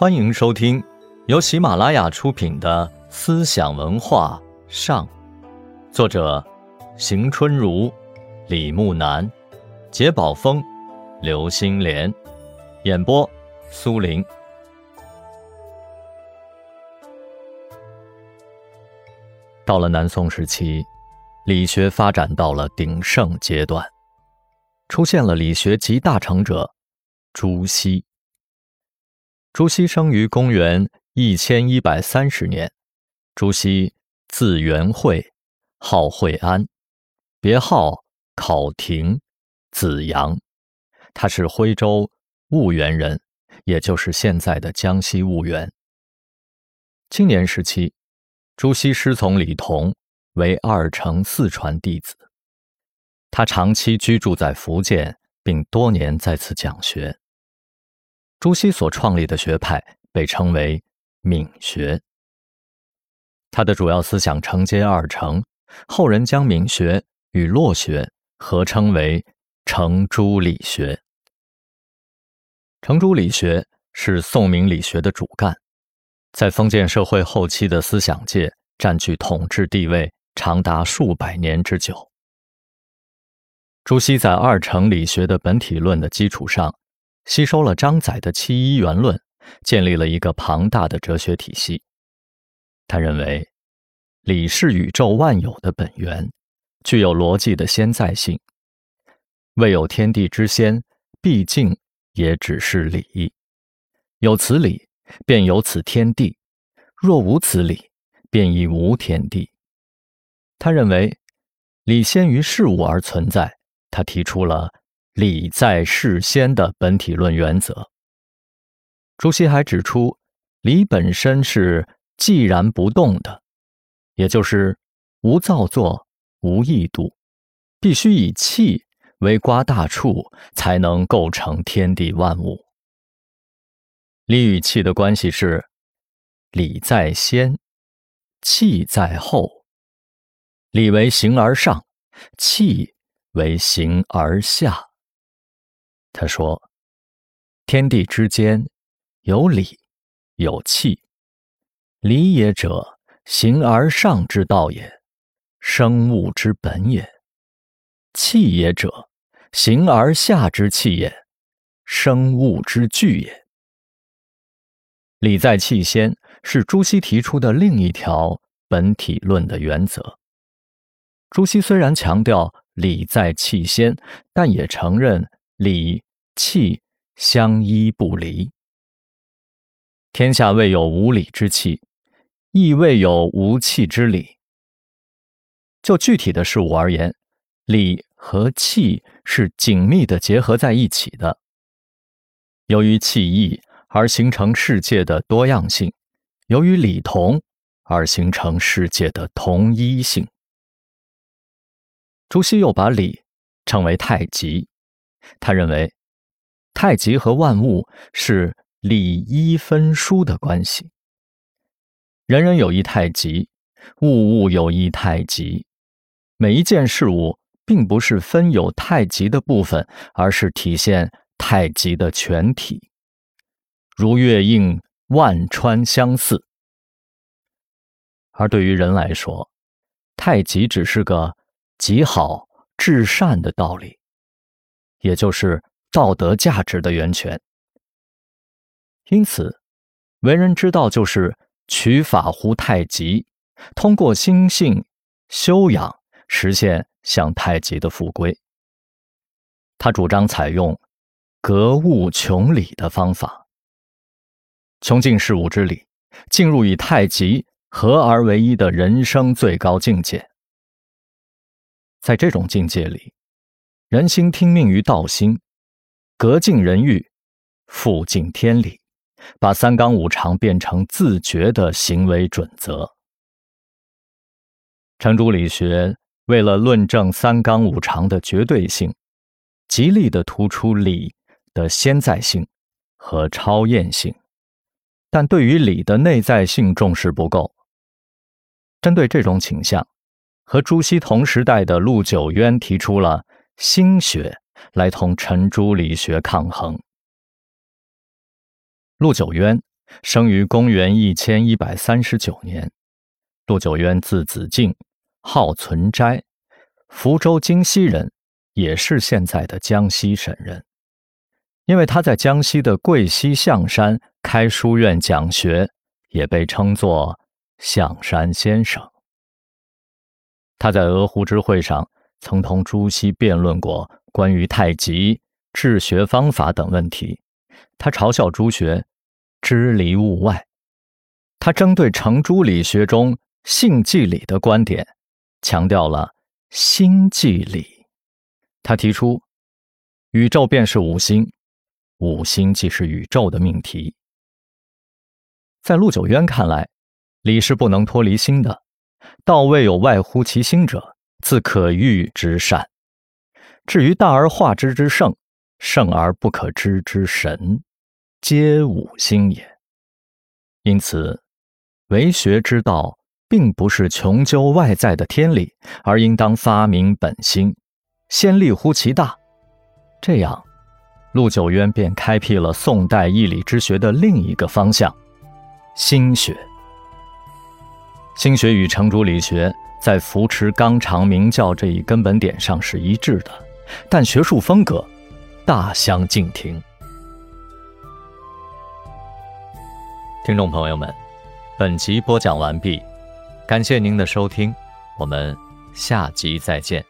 欢迎收听由喜马拉雅出品的《思想文化上》，作者邢春如、李木南、杰宝峰、刘星莲，演播苏林。到了南宋时期，理学发展到了鼎盛阶段，出现了理学集大成者朱熹。朱熹生于公元一千一百三十年。朱熹字元惠，号惠安，别号考亭，子阳。他是徽州婺源人，也就是现在的江西婺源。青年时期，朱熹师从李彤，为二程四传弟子。他长期居住在福建，并多年在此讲学。朱熹所创立的学派被称为闽学，他的主要思想承接二程，后人将闽学与洛学合称为程朱理学。程朱理学是宋明理学的主干，在封建社会后期的思想界占据统治地位长达数百年之久。朱熹在二程理学的本体论的基础上。吸收了张载的七一元论，建立了一个庞大的哲学体系。他认为，理是宇宙万有的本源，具有逻辑的先在性。未有天地之先，毕竟也只是理。有此理，便有此天地；若无此理，便亦无天地。他认为，理先于事物而存在。他提出了。理在事先的本体论原则。朱熹还指出，理本身是寂然不动的，也就是无造作、无异度，必须以气为刮大处，才能构成天地万物。理与气的关系是：理在先，气在后。理为形而上，气为形而下。他说：“天地之间有理，有气。理也者，形而上之道也，生物之本也；气也者，形而下之气也，生物之具也。理在气先，是朱熹提出的另一条本体论的原则。朱熹虽然强调理在气先，但也承认。”理气相依不离。天下未有无理之气，亦未有无气之理。就具体的事物而言，理和气是紧密的结合在一起的。由于气异而形成世界的多样性，由于理同而形成世界的同一性。朱熹又把理称为太极。他认为，太极和万物是理一分殊的关系。人人有一太极，物物有一太极。每一件事物并不是分有太极的部分，而是体现太极的全体。如月映万川相似。而对于人来说，太极只是个极好至善的道理。也就是道德价值的源泉。因此，为人之道就是取法乎太极，通过心性修养，实现向太极的复归。他主张采用格物穷理的方法，穷尽事物之理，进入与太极合而为一的人生最高境界。在这种境界里。人心听命于道心，格尽人欲，复尽天理，把三纲五常变成自觉的行为准则。程朱理学为了论证三纲五常的绝对性，极力的突出理的先在性和超验性，但对于理的内在性重视不够。针对这种倾向，和朱熹同时代的陆九渊提出了。心学来同程朱理学抗衡。陆九渊生于公元一千一百三十九年。陆九渊字子敬，号存斋，福州京西人，也是现在的江西省人。因为他在江西的贵溪象山开书院讲学，也被称作象山先生。他在鹅湖之会上曾同朱熹辩论过关于太极、治学方法等问题。他嘲笑朱学支离物外，他针对程朱理学中性即理的观点，强调了心即理。他提出，宇宙便是五星，五星即是宇宙的命题。在陆九渊看来，理是不能脱离心的。道未有外乎其心者，自可欲之善。至于大而化之之圣，圣而不可知之神，皆五心也。因此，为学之道，并不是穷究外在的天理，而应当发明本心，先立乎其大。这样，陆九渊便开辟了宋代义理之学的另一个方向——心学。心学与程朱理学在扶持纲常名教这一根本点上是一致的，但学术风格大相径庭。听众朋友们，本集播讲完毕，感谢您的收听，我们下集再见。